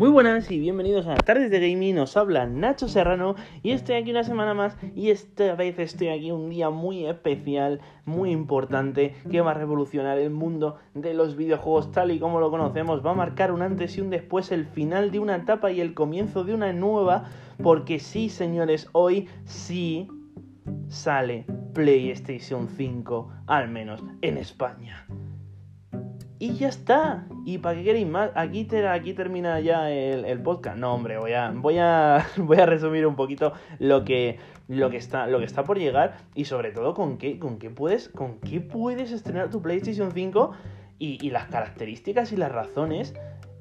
Muy buenas y bienvenidos a Tardes de Gaming, os habla Nacho Serrano y estoy aquí una semana más y esta vez estoy aquí un día muy especial, muy importante, que va a revolucionar el mundo de los videojuegos tal y como lo conocemos, va a marcar un antes y un después, el final de una etapa y el comienzo de una nueva, porque sí señores, hoy sí sale PlayStation 5, al menos en España. Y ya está. ¿Y para qué queréis más? Aquí, aquí termina ya el, podcast. No, hombre, voy a, voy a, voy a resumir un poquito lo que, lo que, está, lo que está por llegar y sobre todo con qué, con qué, puedes, con qué puedes estrenar tu PlayStation 5 y, las características y las razones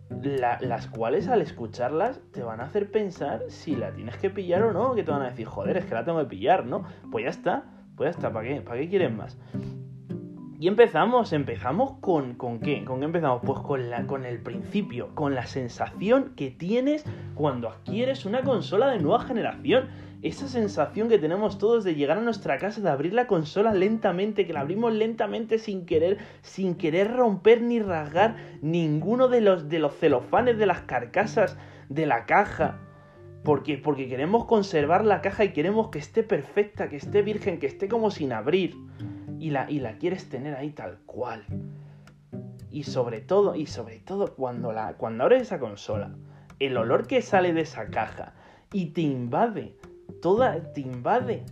las cuales al escucharlas te van a hacer pensar si la tienes que pillar o no, que te van a decir, joder, es que la tengo que pillar, ¿no? Pues ya está, pues ya está, ¿para qué? ¿Para qué quieren más? Y empezamos, empezamos con, con qué? ¿Con qué empezamos? Pues con, la, con el principio, con la sensación que tienes cuando adquieres una consola de nueva generación. Esa sensación que tenemos todos de llegar a nuestra casa, de abrir la consola lentamente, que la abrimos lentamente sin querer, sin querer romper ni rasgar ninguno de los, de los celofanes de las carcasas de la caja. Porque, porque queremos conservar la caja y queremos que esté perfecta, que esté virgen, que esté como sin abrir y la, y la quieres tener ahí tal cual. Y sobre todo, y sobre todo cuando, la, cuando abres esa consola, el olor que sale de esa caja y te invade, toda, te invade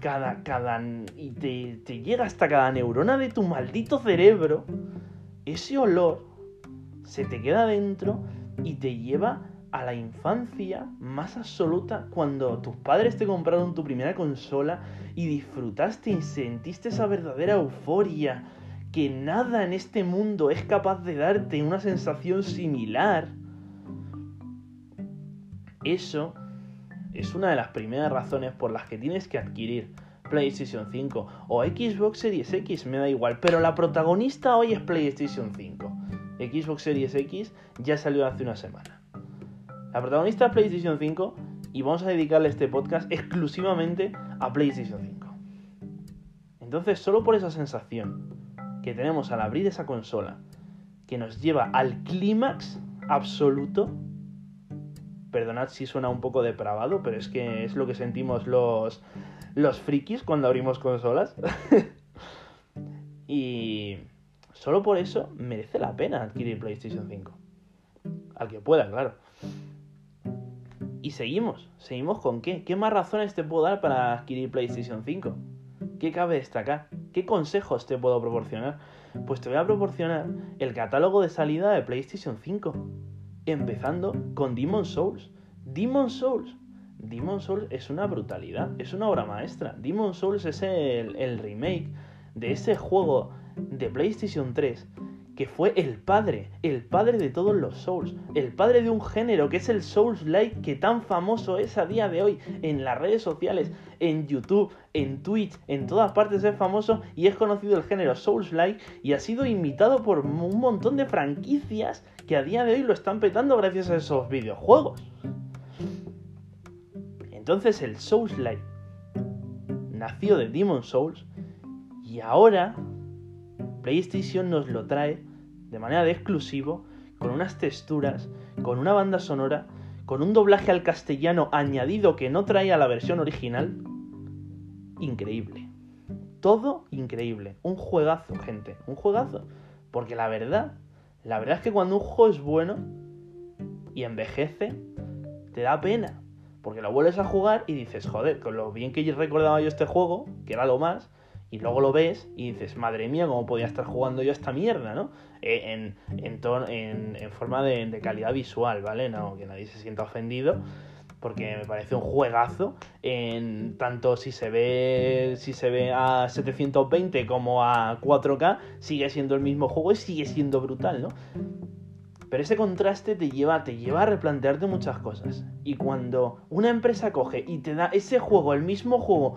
cada, cada, y te, te llega hasta cada neurona de tu maldito cerebro, ese olor se te queda dentro y te lleva a la infancia más absoluta cuando tus padres te compraron tu primera consola y disfrutaste y sentiste esa verdadera euforia que nada en este mundo es capaz de darte una sensación similar. Eso es una de las primeras razones por las que tienes que adquirir PlayStation 5 o Xbox Series X, me da igual, pero la protagonista hoy es PlayStation 5. Xbox Series X ya salió hace una semana. La protagonista es PlayStation 5 y vamos a dedicarle este podcast exclusivamente a PlayStation 5. Entonces, solo por esa sensación que tenemos al abrir esa consola, que nos lleva al clímax absoluto, perdonad si suena un poco depravado, pero es que es lo que sentimos los, los frikis cuando abrimos consolas. y solo por eso merece la pena adquirir PlayStation 5. Al que pueda, claro. Y seguimos, seguimos con qué? ¿Qué más razones te puedo dar para adquirir PlayStation 5? ¿Qué cabe destacar? ¿Qué consejos te puedo proporcionar? Pues te voy a proporcionar el catálogo de salida de PlayStation 5. Empezando con Demon Souls. Demon Souls. Demon Souls es una brutalidad, es una obra maestra. Demon Souls es el, el remake de ese juego de PlayStation 3 que fue el padre, el padre de todos los Souls, el padre de un género que es el Souls-like que tan famoso es a día de hoy en las redes sociales, en YouTube, en Twitch, en todas partes es famoso y es conocido el género Souls-like y ha sido imitado por un montón de franquicias que a día de hoy lo están petando gracias a esos videojuegos. Entonces el Souls-like nació de Demon Souls y ahora PlayStation nos lo trae de manera de exclusivo, con unas texturas, con una banda sonora, con un doblaje al castellano añadido que no traía la versión original. Increíble. Todo increíble. Un juegazo, gente. Un juegazo. Porque la verdad, la verdad es que cuando un juego es bueno y envejece, te da pena. Porque lo vuelves a jugar y dices, joder, con lo bien que recordaba yo este juego, que era lo más, y luego lo ves y dices, madre mía, ¿cómo podía estar jugando yo esta mierda, no? Eh, en, en, en, forma de, calidad visual, ¿vale? No, que nadie se sienta ofendido, porque me parece un juegazo, en tanto si se ve, si se ve a 720 como a 4K, sigue siendo el mismo juego y sigue siendo brutal, ¿no? Pero ese contraste te lleva, te lleva a replantearte muchas cosas. Y cuando una empresa coge y te da ese juego, el mismo juego,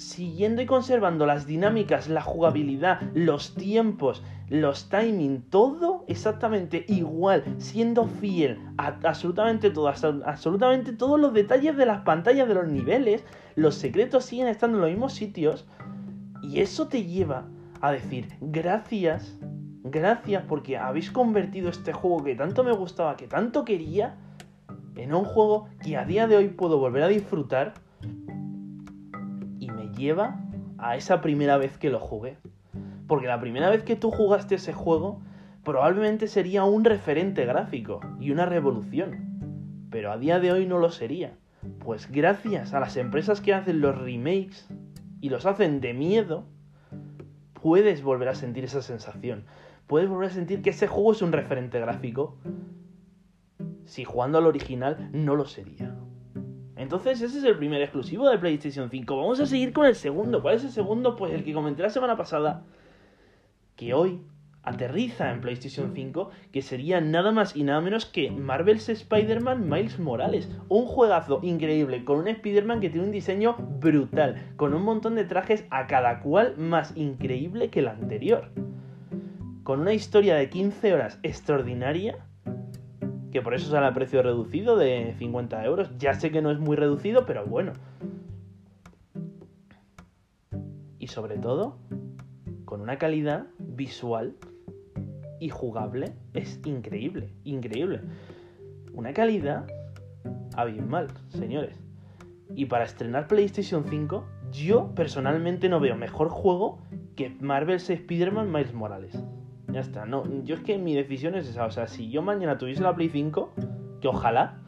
siguiendo y conservando las dinámicas, la jugabilidad, los tiempos, los timing, todo exactamente igual, siendo fiel a absolutamente todo, absolutamente todos los detalles de las pantallas de los niveles, los secretos siguen estando en los mismos sitios y eso te lleva a decir gracias Gracias porque habéis convertido este juego que tanto me gustaba, que tanto quería, en un juego que a día de hoy puedo volver a disfrutar lleva a esa primera vez que lo jugué. Porque la primera vez que tú jugaste ese juego probablemente sería un referente gráfico y una revolución. Pero a día de hoy no lo sería. Pues gracias a las empresas que hacen los remakes y los hacen de miedo, puedes volver a sentir esa sensación. Puedes volver a sentir que ese juego es un referente gráfico. Si jugando al original no lo sería. Entonces ese es el primer exclusivo de PlayStation 5. Vamos a seguir con el segundo. ¿Cuál es el segundo? Pues el que comenté la semana pasada. Que hoy aterriza en PlayStation 5, que sería nada más y nada menos que Marvel's Spider-Man Miles Morales. Un juegazo increíble, con un Spider-Man que tiene un diseño brutal, con un montón de trajes a cada cual más increíble que el anterior. Con una historia de 15 horas extraordinaria, que por eso sale a precio reducido de 50 euros. Ya sé que no es muy reducido, pero bueno. Y sobre todo, con una calidad visual y jugable es increíble, increíble. Una calidad abismal, señores. Y para estrenar PlayStation 5, yo personalmente no veo mejor juego que Marvel's Spider-Man Miles Morales. Ya está, no, yo es que mi decisión es esa, o sea, si yo mañana tuviese la Play 5, que ojalá,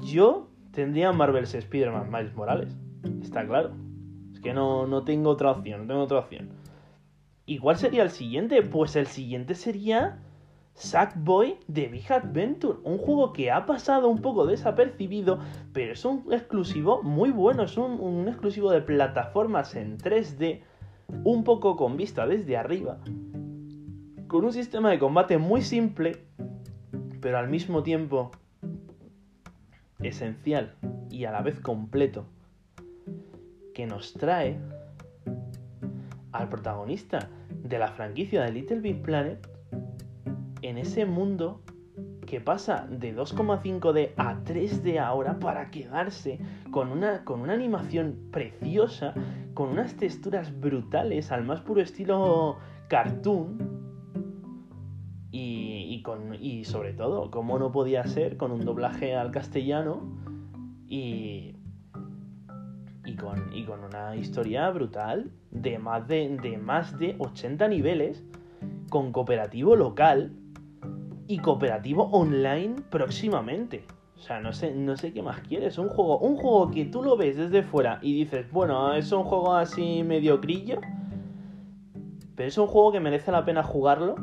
yo tendría Marvel's Spider-Man Miles Morales. Está claro. Es que no, no tengo otra opción, no tengo otra opción. ¿Y cuál sería el siguiente? Pues el siguiente sería Sackboy de Big Adventure, un juego que ha pasado un poco desapercibido, pero es un exclusivo muy bueno, es un, un, exclusivo de plataformas en 3D, un poco con vista desde arriba, con un sistema de combate muy simple, pero al mismo tiempo esencial y a la vez completo, que nos trae al protagonista de la franquicia de Little Big Planet en ese mundo que pasa de 2,5D a 3D ahora para quedarse con una, con una animación preciosa, con unas texturas brutales al más puro estilo cartoon. Y, y, con, y sobre todo, como no podía ser, con un doblaje al castellano y y con, y con una historia brutal de más de, de más de 80 niveles, con cooperativo local y cooperativo online próximamente. O sea, no sé, no sé qué más quieres. Un juego, un juego que tú lo ves desde fuera y dices, bueno, es un juego así mediocrillo. Pero es un juego que merece la pena jugarlo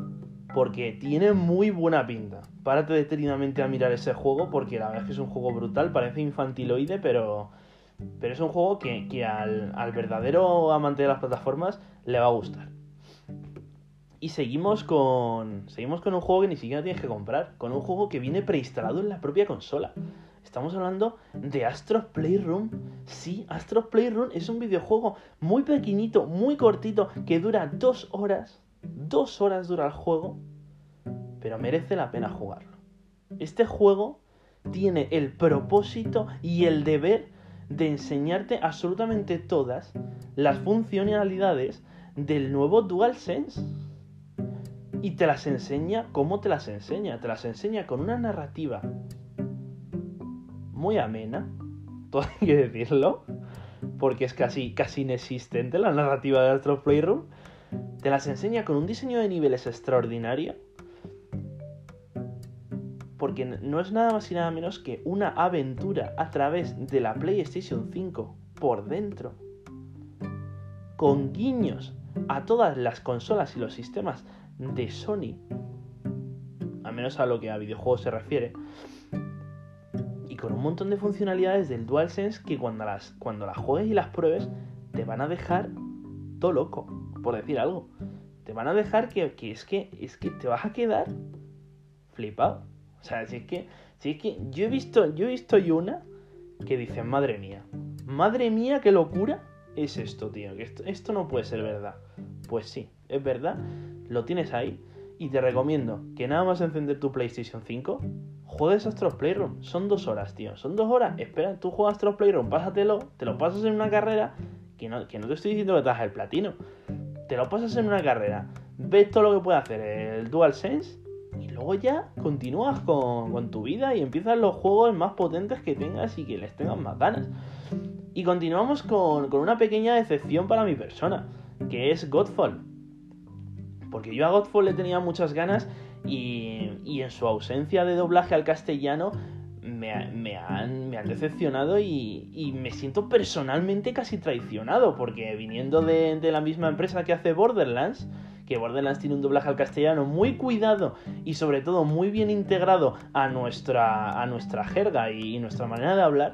porque tiene muy buena pinta. Párate detenidamente a mirar ese juego porque la verdad es que es un juego brutal, parece infantiloide, pero pero es un juego que, al, verdadero amante de las plataformas le va a gustar. Y seguimos con. Seguimos con un juego que ni siquiera tienes que comprar. Con un juego que viene preinstalado en la propia consola. Estamos hablando de Astros Playroom. Sí, Astros Playroom es un videojuego muy pequeñito, muy cortito, que dura dos horas. Dos horas dura el juego. Pero merece la pena jugarlo. Este juego tiene el propósito y el deber de enseñarte absolutamente todas las funcionalidades del nuevo DualSense. Y te las enseña ¿cómo te las enseña. Te las enseña con una narrativa muy amena, todo hay que decirlo, porque es casi, casi inexistente la narrativa de Astro Playroom. Te las enseña con un diseño de niveles extraordinario porque no es nada más y nada menos que una aventura a través de la PlayStation 5 por dentro, con guiños a todas las consolas y los sistemas de Sony, al menos a lo que a videojuegos se refiere, y con un montón de funcionalidades del DualSense que cuando las, cuando las juegues y las pruebes te van a dejar todo loco, por decir algo. Te van a dejar que, es que es que te vas a quedar flipado. O sea, si es que, si es que yo he visto, yo he visto una que dice, madre mía, madre mía, qué locura es esto, tío. Que esto, esto no puede ser verdad. Pues sí, es verdad, lo tienes ahí. Y te recomiendo que nada más encender tu PlayStation 5, juegues Astros Playroom. Son dos horas, tío. Son dos horas. Espera, tú juegas Astros Playroom, pásatelo, te lo pasas en una carrera. Que no, que no te estoy diciendo que te hagas el platino. Te lo pasas en una carrera ves todo lo que puede hacer el DualSense y luego ya continúas con, tu vida y empiezas los juegos más potentes que tengas y que les tengas más ganas. Y continuamos con, una pequeña decepción para mi persona, que es Godfall. Porque yo a Godfall le tenía muchas ganas y, y en su ausencia de doblaje al castellano me, han, me han, decepcionado y, me siento personalmente casi traicionado, porque viniendo de, de, la misma empresa que hace Borderlands, que Borderlands tiene un doblaje al castellano muy cuidado y sobre todo muy bien integrado a nuestra, a nuestra jerga y, nuestra manera de hablar,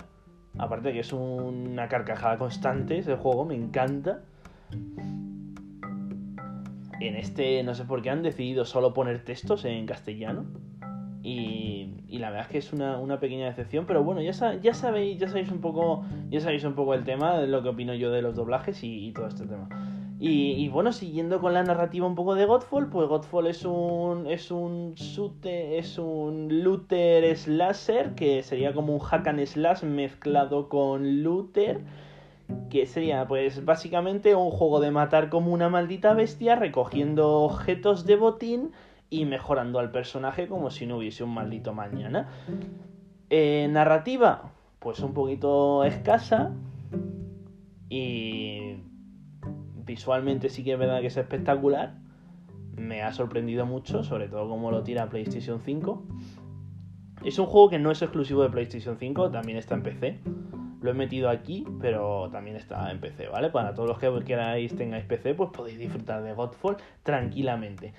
aparte de que es una carcajada constante ese juego, me encanta. En este no sé por qué han decidido solo poner textos en castellano. Y, la verdad es que es una, pequeña decepción, pero bueno, ya, sabéis, ya sabéis un poco, ya sabéis un poco el tema, lo que opino yo de los doblajes y, todo este tema. Y, bueno, siguiendo con la narrativa un poco de Godfall, pues Godfall es un es un es un looter slasher que sería como un hack and slash mezclado con looter que sería pues básicamente un juego de matar como una maldita bestia recogiendo objetos de botín y mejorando al personaje como si no hubiese un maldito mañana. Eh, narrativa, pues un poquito escasa y visualmente sí que es verdad que es espectacular. Me ha sorprendido mucho, sobre todo como lo tira PlayStation 5. Es un juego que no es exclusivo de PlayStation 5, también está en PC. Lo he metido aquí, pero también está en PC, ¿vale? Para todos los que queráis tengáis PC, pues podéis disfrutar de Godfall tranquilamente.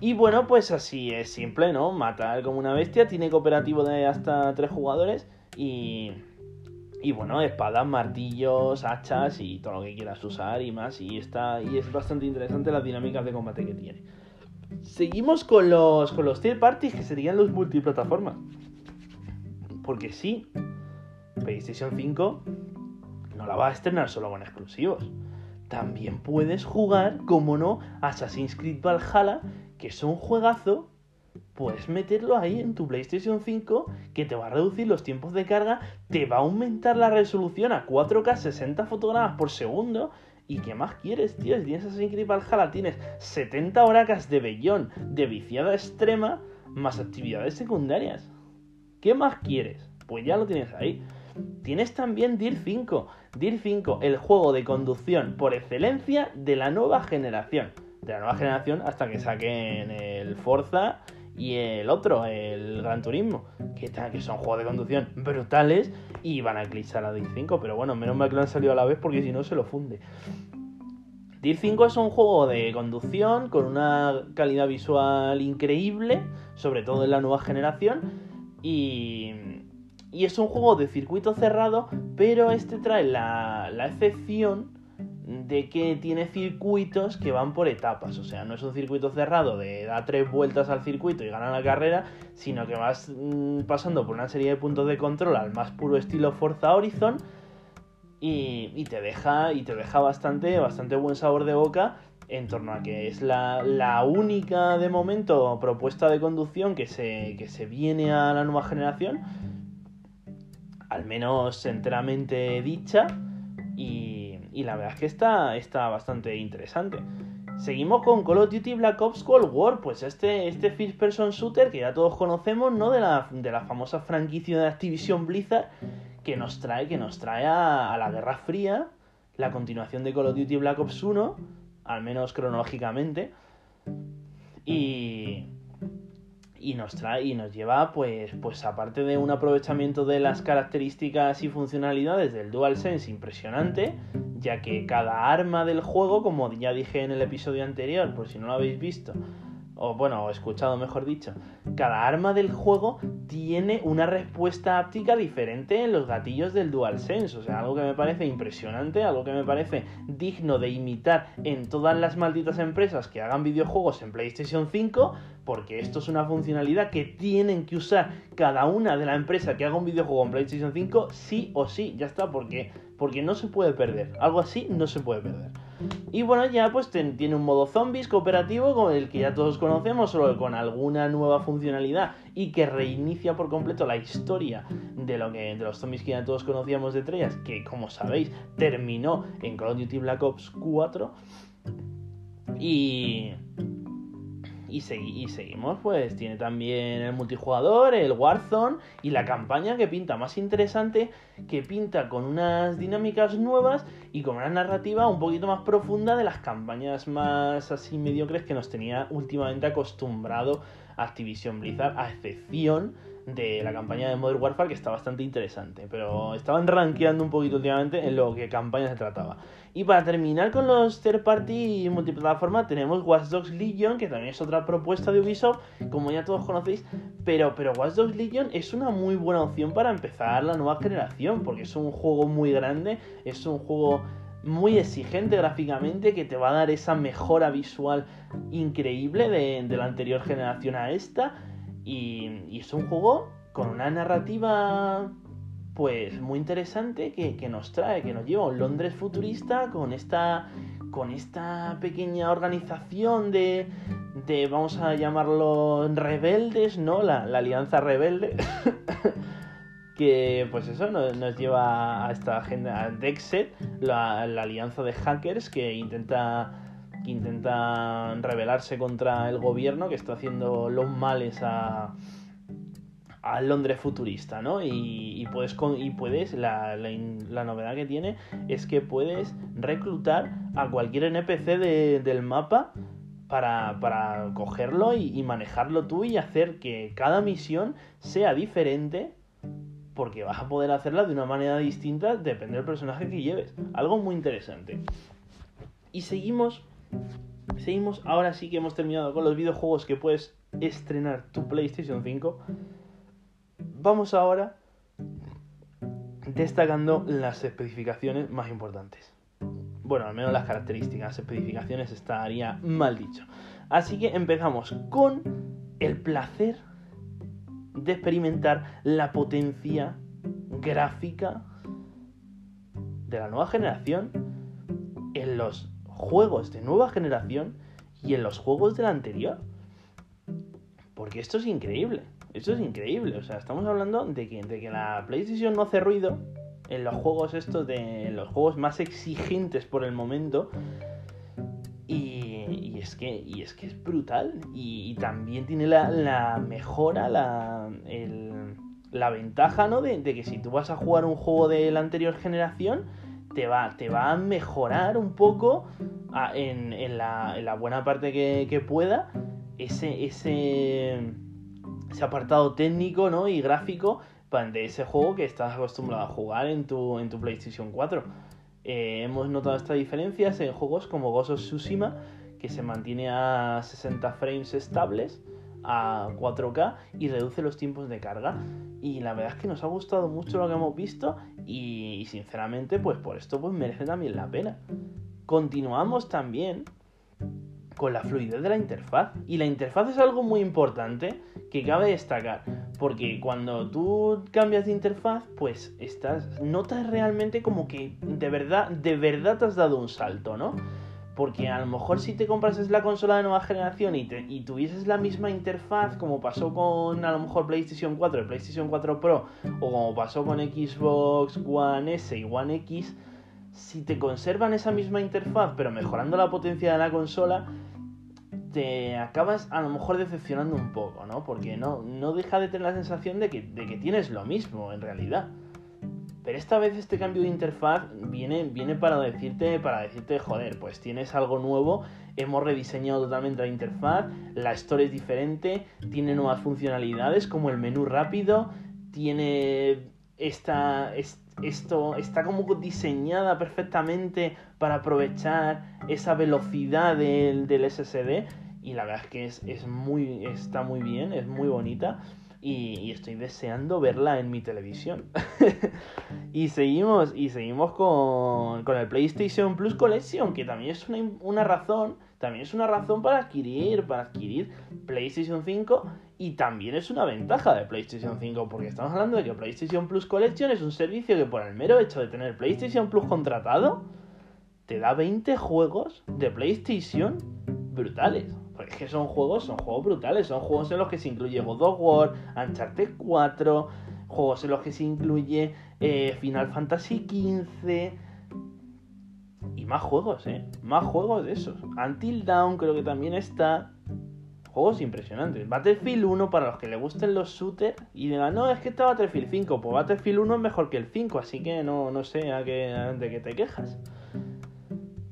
Y bueno, pues así es simple, ¿no? Matar como una bestia, tiene cooperativo de hasta tres jugadores y... Y bueno, espadas, martillos, hachas y todo lo que quieras usar y más. Y está. Y es bastante interesante las dinámicas de combate que tiene. Seguimos con los. con los third parties que serían los multiplataformas. Porque sí, PlayStation 5 no la va a estrenar solo con exclusivos. También puedes jugar, como no, Assassin's Creed Valhalla que es un juegazo, puedes meterlo ahí en tu PlayStation 5 que te va a reducir los tiempos de carga, te va a aumentar la resolución a 4K 60 fotogramas por segundo. ¿Y qué más quieres, tío? Si tienes Assassin's Creed Valhalla, tienes 70 horacas de bellón, de viciada extrema, más actividades secundarias. ¿Qué más quieres? Pues ya lo tienes ahí. Tienes también DIR 5. DIR 5, el juego de conducción por excelencia de la nueva generación de la nueva generación hasta que saquen el Forza y el otro, el Gran Turismo, que, que son juegos de conducción brutales y van a eclipsar a DIR 5, pero bueno, menos mal que lo han salido a la vez porque si no se lo funde. DIR 5 es un juego de conducción con una calidad visual increíble, sobre todo en la nueva generación, y, y es un juego de circuito cerrado, pero este trae la, la excepción de que tiene circuitos que van por etapas, o sea, no es un circuito cerrado de da tres vueltas al circuito y gana la carrera, sino que vas mm, pasando por una serie de puntos de control al más puro estilo Forza Horizon y, te deja y te deja bastante bastante buen sabor de boca en torno a que es la, única de momento propuesta de conducción que se, que se viene a la nueva generación, al menos enteramente dicha y y la verdad es que está, está bastante interesante. Seguimos con Call of Duty Black Ops Cold War, pues este, este First Person Shooter que ya todos conocemos, ¿no? De la, de la famosa franquicia de Activision Blizzard, que nos trae, que nos trae a, a la Guerra Fría, la continuación de Call of Duty Black Ops 1, al menos cronológicamente. Y, y nos trae y nos lleva pues pues aparte de un aprovechamiento de las características y funcionalidades del DualSense impresionante ya que cada arma del juego como ya dije en el episodio anterior por si no lo habéis visto o bueno, o escuchado mejor dicho, cada arma del juego tiene una respuesta áptica diferente en los gatillos del DualSense, o sea, algo que me parece impresionante, algo que me parece digno de imitar en todas las malditas empresas que hagan videojuegos en PlayStation 5, porque esto es una funcionalidad que tienen que usar cada una de la empresa que haga un videojuego en PlayStation 5 sí o sí, ya está, porque porque no se puede perder, algo así no se puede perder. Y bueno, ya pues tiene un modo zombies cooperativo con el que ya todos conocemos, solo con alguna nueva funcionalidad y que reinicia por completo la historia de lo que de los zombies que ya todos conocíamos de Treyas, que como sabéis terminó en Call of Duty Black Ops 4. Y, y, seguimos, pues tiene también el multijugador, el Warzone y la campaña que pinta más interesante, que pinta con unas dinámicas nuevas y con una narrativa un poquito más profunda de las campañas más así mediocres que nos tenía últimamente acostumbrado Activision Blizzard, a excepción de la campaña de Modern Warfare que está bastante interesante, pero estaban rankeando un poquito últimamente en lo que campaña se trataba. Y para terminar con los third party y multiplataforma tenemos Watch Dogs Legion, que también es otra propuesta de Ubisoft, como ya todos conocéis, pero, pero Watch Dogs Legion es una muy buena opción para empezar la nueva generación, porque es un juego muy grande, es un juego muy exigente gráficamente que te va a dar esa mejora visual increíble de, de la anterior generación a esta y, es un juego con una narrativa pues muy interesante que, nos trae, que nos lleva a Londres futurista con esta, con esta pequeña organización de, de, vamos a llamarlo, rebeldes, ¿no? La, Alianza Rebelde, que pues eso nos, lleva a esta agenda, a Dexet, la, la alianza de hackers que intenta que intentan rebelarse contra el gobierno que está haciendo los males a, a Londres futurista, ¿no? Y, puedes, y puedes la, la, novedad que tiene es que puedes reclutar a cualquier NPC del mapa para, para cogerlo y, y, manejarlo tú y hacer que cada misión sea diferente porque vas a poder hacerla de una manera distinta depende del personaje que lleves. Algo muy interesante. Y seguimos Seguimos, ahora sí que hemos terminado con los videojuegos que puedes estrenar tu PlayStation 5. Vamos ahora destacando las especificaciones más importantes. Bueno, al menos las características, especificaciones estaría mal dicho. Así que empezamos con el placer de experimentar la potencia gráfica de la nueva generación en los juegos de nueva generación y en los juegos de la anterior. Porque esto es increíble. Esto es increíble. O sea, estamos hablando de que, de que la PlayStation no hace ruido en los juegos estos de los juegos más exigentes por el momento. Y, es, que, y es que es brutal. Y, también tiene la, mejora, la, la ventaja, ¿no? De, de, que si tú vas a jugar un juego de la anterior generación, te va, te va a mejorar un poco en, la, buena parte que, pueda ese, ese, ese apartado técnico ¿no? y gráfico de ese juego que estás acostumbrado a jugar en tu, en tu PlayStation 4. Eh, hemos notado estas diferencias en juegos como Ghost of Tsushima, que se mantiene a 60 frames estables a 4K y reduce los tiempos de carga. Y la verdad es que nos ha gustado mucho lo que hemos visto y, sinceramente pues por esto pues merece también la pena. Continuamos también con la fluidez de la interfaz. Y la interfaz es algo muy importante que cabe destacar. Porque cuando tú cambias de interfaz, pues estás. notas realmente como que de verdad, de verdad te has dado un salto, ¿no? Porque a lo mejor si te comprases la consola de nueva generación y, y tuvieses la misma interfaz como pasó con a lo mejor PlayStation 4 y PlayStation 4 Pro o como pasó con Xbox One S y One X, si te conservan esa misma interfaz pero mejorando la potencia de la consola, te acabas a lo mejor decepcionando un poco, ¿no? Porque no, no deja de tener la sensación de que, de que tienes lo mismo en realidad. Pero esta vez este cambio de interfaz viene, viene para decirte, para decirte, joder, pues tienes algo nuevo, hemos rediseñado totalmente la interfaz, la store es diferente, tiene nuevas funcionalidades como el menú rápido, tiene esta, esto está como diseñada perfectamente para aprovechar esa velocidad del, del SSD y la verdad es que es, es muy, está muy bien, es muy bonita y, estoy deseando verla en mi televisión. y seguimos, y seguimos con, con, el PlayStation Plus Collection, que también es una, una, razón, también es una razón para adquirir, para adquirir PlayStation 5 y también es una ventaja de PlayStation 5, porque estamos hablando de que PlayStation Plus Collection es un servicio que por el mero hecho de tener PlayStation Plus contratado, te da 20 juegos de PlayStation brutales. Porque es que son juegos, son juegos brutales, son juegos en los que se incluye God of War, Uncharted 4, juegos en los que se incluye eh, Final Fantasy XV. Y más juegos, ¿eh? Más juegos de esos. Until Down creo que también está. Juegos impresionantes. Battlefield 1 para los que le gusten los shooters y digan, no, es que está Battlefield 5. Pues Battlefield 1 es mejor que el 5, así que no, no sé a qué, de qué te quejas.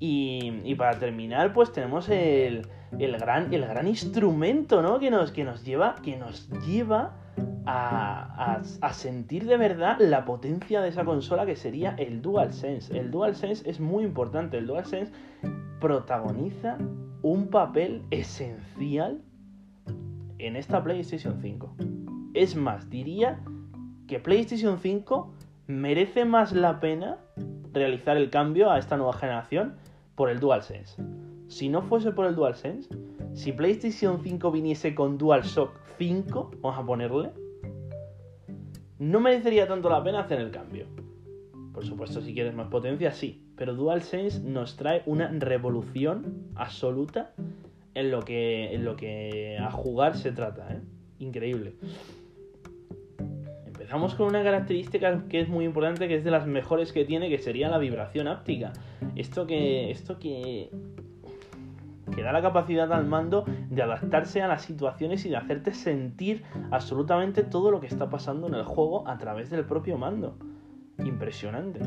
Y, para terminar, pues tenemos el, el, gran, el gran instrumento, ¿no? Que nos, que nos lleva, que nos lleva a, a, sentir de verdad la potencia de esa consola que sería el DualSense. El DualSense es muy importante. El DualSense protagoniza un papel esencial en esta PlayStation 5. Es más, diría que PlayStation 5 merece más la pena realizar el cambio a esta nueva generación por el DualSense. Si no fuese por el DualSense, si PlayStation 5 viniese con DualShock 5, vamos a ponerle, no merecería tanto la pena hacer el cambio. Por supuesto, si quieres más potencia, sí. Pero DualSense nos trae una revolución absoluta en lo que, en lo que a jugar se trata. ¿eh? Increíble. Empezamos con una característica que es muy importante, que es de las mejores que tiene, que sería la vibración áptica. Esto que, esto que que da la capacidad al mando de adaptarse a las situaciones y de hacerte sentir absolutamente todo lo que está pasando en el juego a través del propio mando. Impresionante.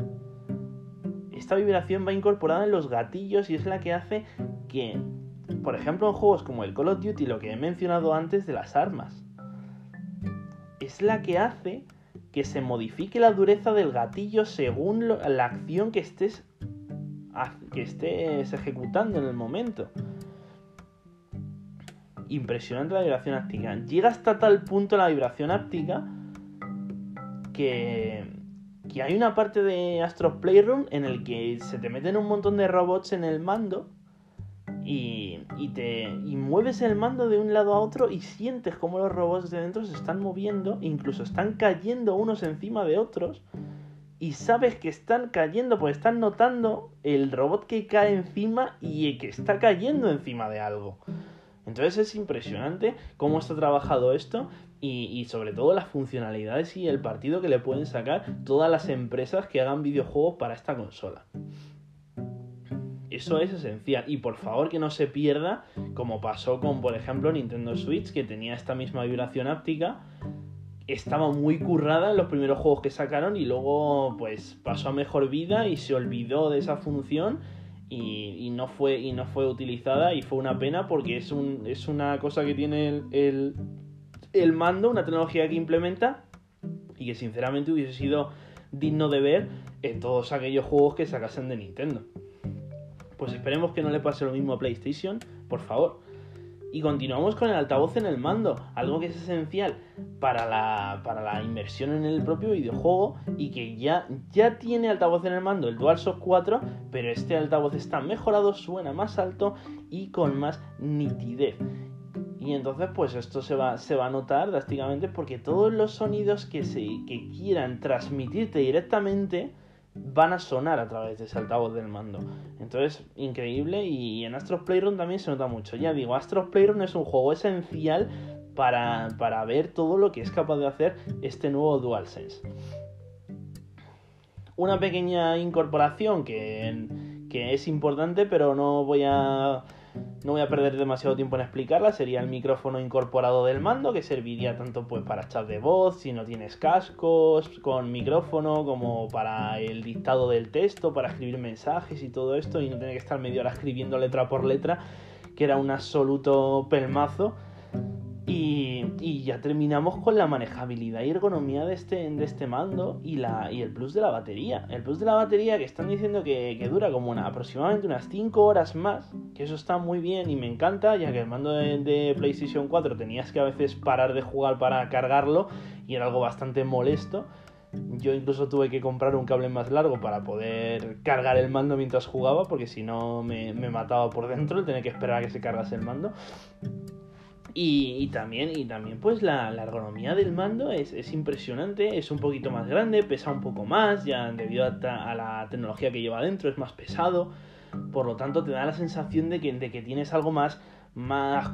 Esta vibración va incorporada en los gatillos y es la que hace que, por ejemplo, en juegos como el Call of Duty, lo que he mencionado antes de las armas, es la que hace que se modifique la dureza del gatillo según la acción que estés que estés ejecutando en el momento impresionante la vibración áptica. Llega hasta tal punto la vibración áptica que, que hay una parte de Astro Playroom en el que se te meten un montón de robots en el mando y, y, te, y mueves el mando de un lado a otro y sientes como los robots de dentro se están moviendo, incluso están cayendo unos encima de otros y sabes que están cayendo, pues están notando el robot que cae encima y que está cayendo encima de algo. Entonces es impresionante cómo está trabajado esto y, sobre todo las funcionalidades y el partido que le pueden sacar todas las empresas que hagan videojuegos para esta consola. Eso es esencial. Y por favor que no se pierda, como pasó con, por ejemplo, Nintendo Switch, que tenía esta misma vibración áptica. Estaba muy currada en los primeros juegos que sacaron y luego pues pasó a mejor vida y se olvidó de esa función y, no fue, y no fue utilizada y fue una pena porque es, un, es una cosa que tiene el, el, mando, una tecnología que implementa y que sinceramente hubiese sido digno de ver en todos aquellos juegos que sacasen de Nintendo. Pues esperemos que no le pase lo mismo a PlayStation, por favor. Y continuamos con el altavoz en el mando, algo que es esencial para la, para la inversión en el propio videojuego y que ya, ya tiene altavoz en el mando el DualShock 4, pero este altavoz está mejorado, suena más alto y con más nitidez. Y entonces pues esto se va, se va a notar drásticamente porque todos los sonidos que, se, que quieran transmitirte directamente van a sonar a través de ese altavoz del mando. Entonces, increíble. Y en Astros Playroom también se nota mucho. Ya digo, Astros Playroom es un juego esencial para, para ver todo lo que es capaz de hacer este nuevo DualSense. Una pequeña incorporación que, que es importante, pero no voy a no voy a perder demasiado tiempo en explicarla. Sería el micrófono incorporado del mando que serviría tanto pues para chat de voz si no tienes cascos con micrófono como para el dictado del texto, para escribir mensajes y todo esto y no tener que estar media hora escribiendo letra por letra que era un absoluto pelmazo y, ya terminamos con la manejabilidad y ergonomía de este, de este mando y, la, y el plus de la batería. El plus de la batería que están diciendo que, dura como una, aproximadamente unas 5 horas más, que eso está muy bien y me encanta, ya que el mando de, de PlayStation 4 tenías que a veces parar de jugar para cargarlo y era algo bastante molesto. Yo incluso tuve que comprar un cable más largo para poder cargar el mando mientras jugaba, porque si no me, me mataba por dentro el tener que esperar a que se cargase el mando. Y, también, y también pues la, ergonomía del mando es, impresionante, es un poquito más grande, pesa un poco más, ya debido a, la tecnología que lleva dentro, es más pesado, por lo tanto te da la sensación de que, de que tienes algo más, más